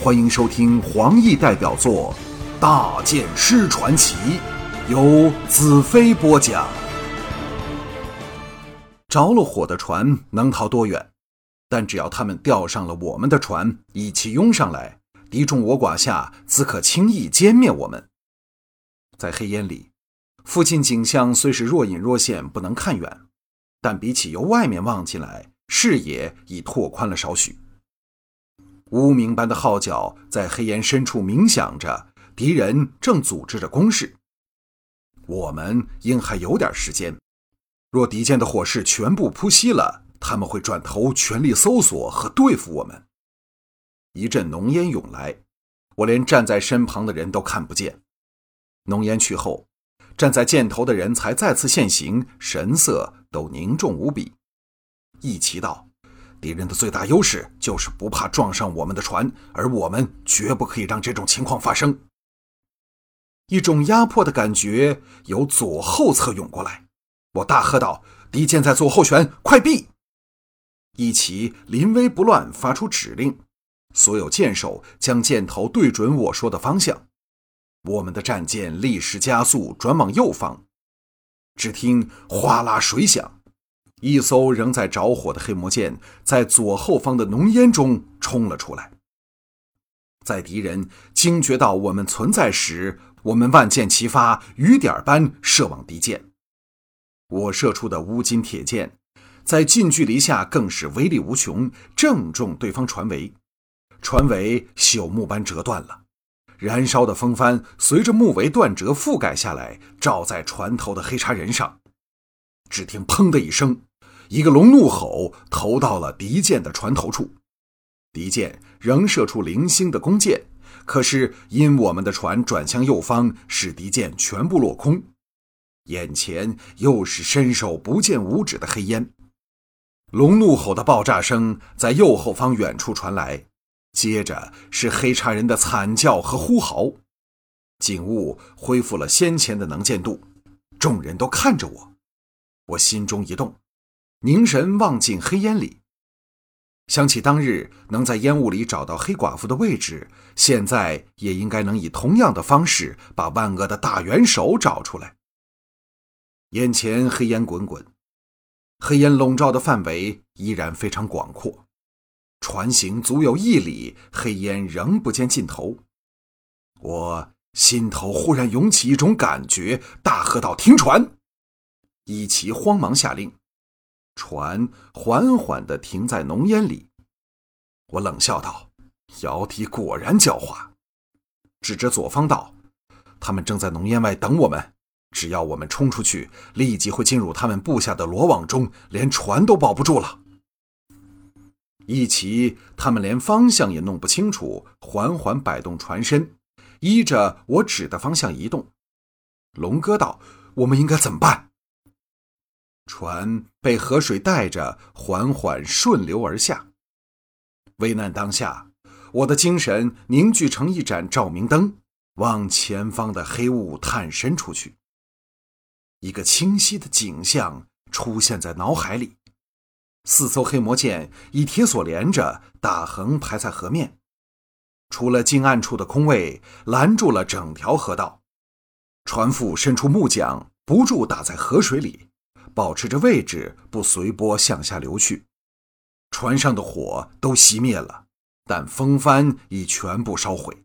欢迎收听黄奕代表作《大剑师传奇》，由子飞播讲。着了火的船能逃多远？但只要他们钓上了我们的船，一起拥上来，敌众我寡下，自可轻易歼灭我们。在黑烟里，附近景象虽是若隐若现，不能看远，但比起由外面望进来，视野已拓宽了少许。乌鸣般的号角在黑烟深处鸣响着，敌人正组织着攻势。我们应还有点时间。若敌舰的火势全部扑熄了，他们会转头全力搜索和对付我们。一阵浓烟涌来，我连站在身旁的人都看不见。浓烟去后，站在箭头的人才再次现形，神色都凝重无比。一齐道。敌人的最大优势就是不怕撞上我们的船，而我们绝不可以让这种情况发生。一种压迫的感觉由左后侧涌过来，我大喝道：“敌舰在左后旋，快避！”一齐临危不乱，发出指令，所有舰手将箭头对准我说的方向。我们的战舰立时加速转往右方，只听哗啦水响。一艘仍在着火的黑魔舰在左后方的浓烟中冲了出来。在敌人惊觉到我们存在时，我们万箭齐发，雨点般射往敌舰。我射出的乌金铁箭，在近距离下更是威力无穷，正中对方船尾，船尾朽木般折断了。燃烧的风帆随着木围断折覆盖下来，照在船头的黑叉人上。只听“砰”的一声。一个龙怒吼投到了敌舰的船头处，敌舰仍射出零星的弓箭，可是因我们的船转向右方，使敌舰全部落空。眼前又是伸手不见五指的黑烟，龙怒吼的爆炸声在右后方远处传来，接着是黑叉人的惨叫和呼嚎。景物恢复了先前的能见度，众人都看着我，我心中一动。凝神望进黑烟里，想起当日能在烟雾里找到黑寡妇的位置，现在也应该能以同样的方式把万恶的大元首找出来。眼前黑烟滚滚，黑烟笼罩的范围依然非常广阔，船行足有一里，黑烟仍不见尽头。我心头忽然涌起一种感觉，大喝道：“停船！”一齐慌忙下令。船缓缓地停在浓烟里，我冷笑道：“姚笛果然狡猾。”指着左方道：“他们正在浓烟外等我们，只要我们冲出去，立即会进入他们布下的罗网中，连船都保不住了。”一齐他们连方向也弄不清楚，缓缓摆动船身，依着我指的方向移动。龙哥道：“我们应该怎么办？”船被河水带着，缓缓顺流而下。危难当下，我的精神凝聚成一盏照明灯，往前方的黑雾探身出去。一个清晰的景象出现在脑海里：四艘黑魔舰以铁索连着，大横排在河面，除了近岸处的空位，拦住了整条河道。船副伸出木桨，不住打在河水里。保持着位置，不随波向下流去。船上的火都熄灭了，但风帆已全部烧毁。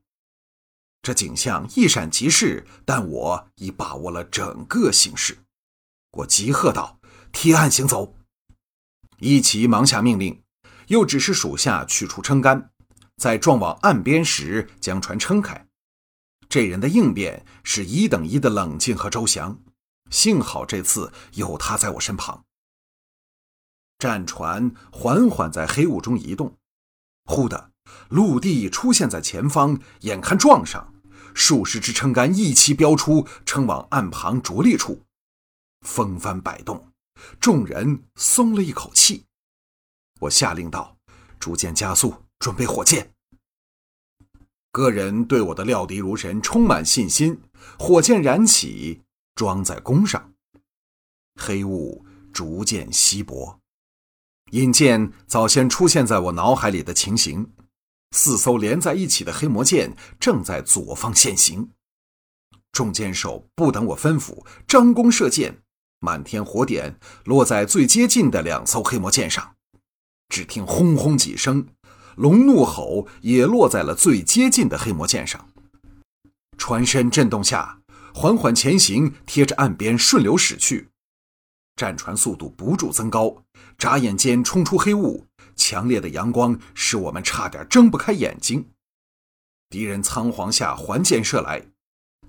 这景象一闪即逝，但我已把握了整个形势。我急喝道：“贴岸行走！”一齐忙下命令，又指示属下取出撑杆，在撞往岸边时将船撑开。这人的应变是一等一的冷静和周详。幸好这次有他在我身旁。战船缓缓在黑雾中移动，忽的，陆地出现在前方，眼看撞上，数十支撑杆一齐飙出，撑往岸旁着力处。风帆摆动，众人松了一口气。我下令道：“逐渐加速，准备火箭。”个人对我的料敌如神充满信心，火箭燃起。装在弓上，黑雾逐渐稀薄，引见早先出现在我脑海里的情形。四艘连在一起的黑魔舰正在左方现形。众箭手不等我吩咐，张弓射箭，满天火点落在最接近的两艘黑魔舰上。只听轰轰几声，龙怒吼也落在了最接近的黑魔舰上。船身震动下，缓缓前行，贴着岸边顺流驶去。战船速度不住增高，眨眼间冲出黑雾，强烈的阳光使我们差点睁不开眼睛。敌人仓皇下环箭射来。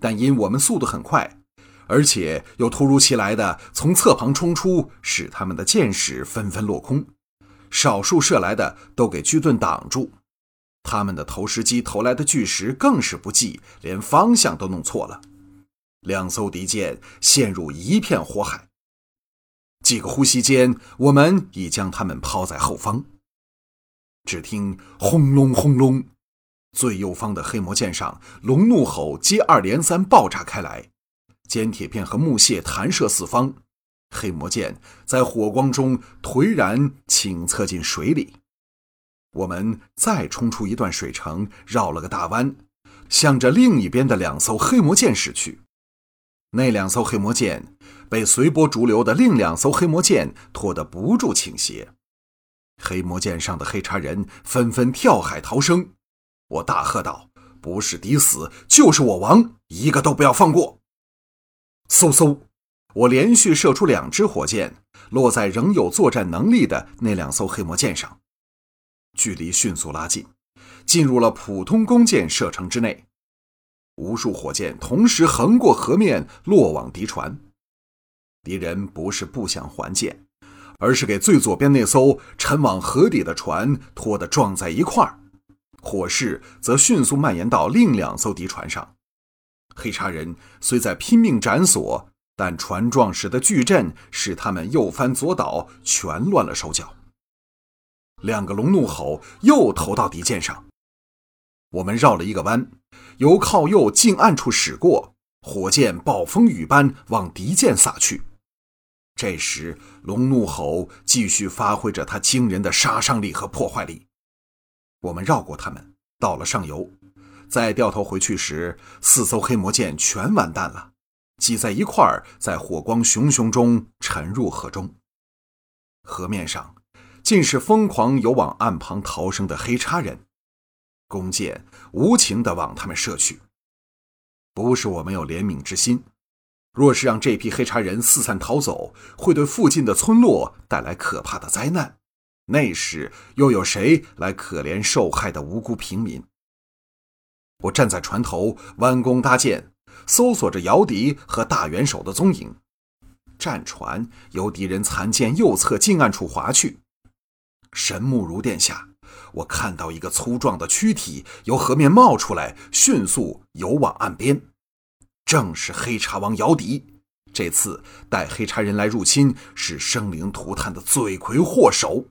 但因我们速度很快，而且又突如其来的从侧旁冲出，使他们的箭矢纷纷落空，少数射来的都给巨盾挡住。他们的投石机投来的巨石更是不济，连方向都弄错了。两艘敌舰陷入一片火海。几个呼吸间，我们已将他们抛在后方。只听轰隆轰隆。最右方的黑魔剑上，龙怒吼接二连三爆炸开来，尖铁片和木屑弹射四方，黑魔剑在火光中颓然倾侧进水里。我们再冲出一段水城，绕了个大弯，向着另一边的两艘黑魔剑驶去。那两艘黑魔剑被随波逐流的另两艘黑魔剑拖得不住倾斜，黑魔剑上的黑叉人纷纷跳海逃生。我大喝道：“不是敌死，就是我亡，一个都不要放过！”嗖嗖，我连续射出两支火箭，落在仍有作战能力的那两艘黑魔舰上，距离迅速拉近，进入了普通弓箭射程之内。无数火箭同时横过河面，落往敌船。敌人不是不想还箭，而是给最左边那艘沉往河底的船拖得撞在一块儿。火势则迅速蔓延到另两艘敌船上，黑叉人虽在拼命斩索，但船撞时的巨震使他们右翻左倒，全乱了手脚。两个龙怒吼又投到敌舰上，我们绕了一个弯，由靠右近岸处驶过，火箭暴风雨般往敌舰洒去。这时，龙怒吼继续发挥着它惊人的杀伤力和破坏力。我们绕过他们，到了上游，再掉头回去时，四艘黑魔舰全完蛋了，挤在一块儿，在火光熊熊中沉入河中。河面上尽是疯狂游往岸旁逃生的黑叉人，弓箭无情地往他们射去。不是我没有怜悯之心，若是让这批黑茶人四散逃走，会对附近的村落带来可怕的灾难。那时又有谁来可怜受害的无辜平民？我站在船头，弯弓搭箭，搜索着姚笛和大元首的踪影。战船由敌人残舰右侧近岸处划去。神目如殿下，我看到一个粗壮的躯体由河面冒出来，迅速游往岸边。正是黑茶王姚笛。这次带黑茶人来入侵，是生灵涂炭的罪魁祸首。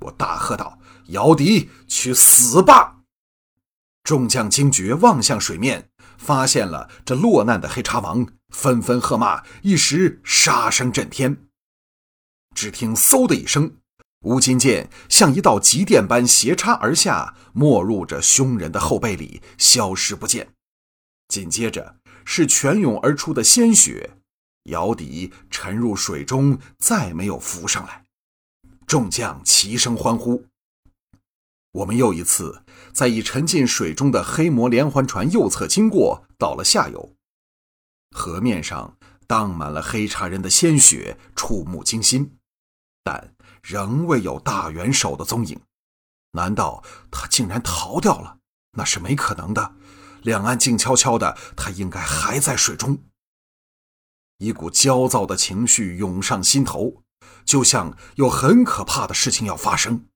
我大喝道：“姚笛，去死吧！”众将惊觉，望向水面，发现了这落难的黑茶王，纷纷喝骂，一时杀声震天。只听“嗖”的一声，乌金剑像一道极电般斜插而下，没入这凶人的后背里，消失不见。紧接着是泉涌而出的鲜血，姚笛沉入水中，再没有浮上来。众将齐声欢呼。我们又一次在已沉进水中的黑魔连环船右侧经过，到了下游。河面上荡满了黑茶人的鲜血，触目惊心，但仍未有大元首的踪影。难道他竟然逃掉了？那是没可能的。两岸静悄悄的，他应该还在水中。一股焦躁的情绪涌上心头。就像有很可怕的事情要发生，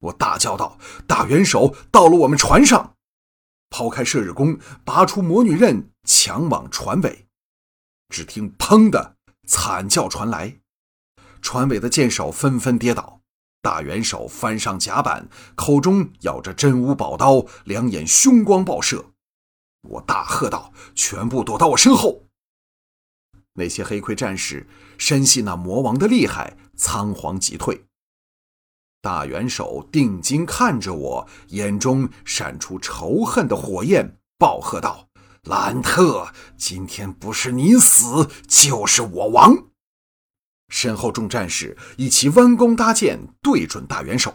我大叫道：“大元首到了我们船上！”抛开射日弓，拔出魔女刃，抢往船尾。只听“砰”的惨叫传来，船尾的箭手纷纷跌倒。大元首翻上甲板，口中咬着真武宝刀，两眼凶光爆射。我大喝道：“全部躲到我身后！”那些黑盔战士深信那魔王的厉害，仓皇急退。大元首定睛看着我，眼中闪出仇恨的火焰，暴喝道：“兰特，今天不是你死，就是我亡！”身后众战士一起弯弓搭箭，对准大元首。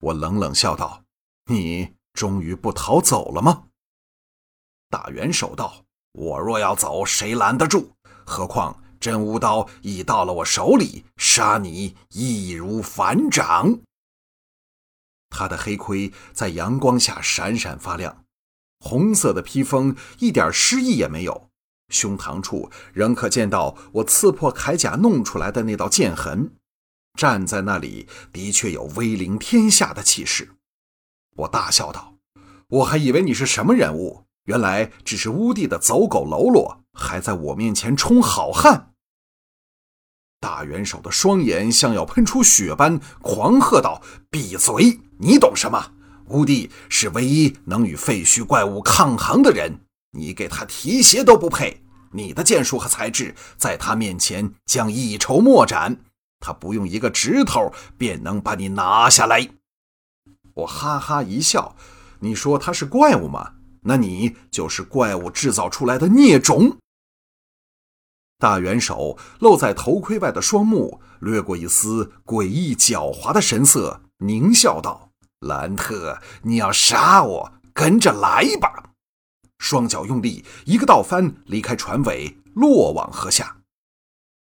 我冷冷笑道：“你终于不逃走了吗？”大元首道：“我若要走，谁拦得住？何况……”真无刀已到了我手里，杀你易如反掌。他的黑盔在阳光下闪闪发亮，红色的披风一点诗意也没有，胸膛处仍可见到我刺破铠甲弄出来的那道剑痕。站在那里，的确有威凌天下的气势。我大笑道：“我还以为你是什么人物，原来只是乌地的走狗喽啰，还在我面前充好汉。”大元首的双眼像要喷出血般，狂喝道：“闭嘴！你懂什么？乌帝是唯一能与废墟怪物抗衡的人，你给他提鞋都不配。你的剑术和才智在他面前将一筹莫展，他不用一个指头便能把你拿下来。”我哈哈一笑：“你说他是怪物吗？那你就是怪物制造出来的孽种。”大元首露在头盔外的双目掠过一丝诡异狡猾的神色，狞笑道：“兰特，你要杀我，跟着来吧！”双脚用力，一个倒翻，离开船尾，落往河下。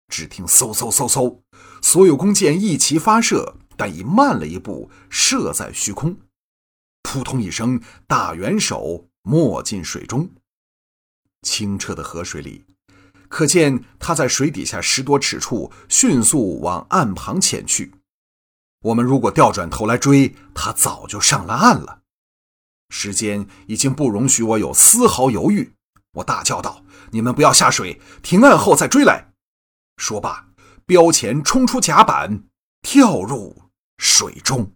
只听嗖嗖嗖嗖，所有弓箭一齐发射，但已慢了一步，射在虚空。扑通一声，大元首没进水中。清澈的河水里。可见他在水底下十多尺处迅速往岸旁潜去。我们如果调转头来追，他早就上了岸了。时间已经不容许我有丝毫犹豫。我大叫道：“你们不要下水，停岸后再追来！”说罢，标前冲出甲板，跳入水中。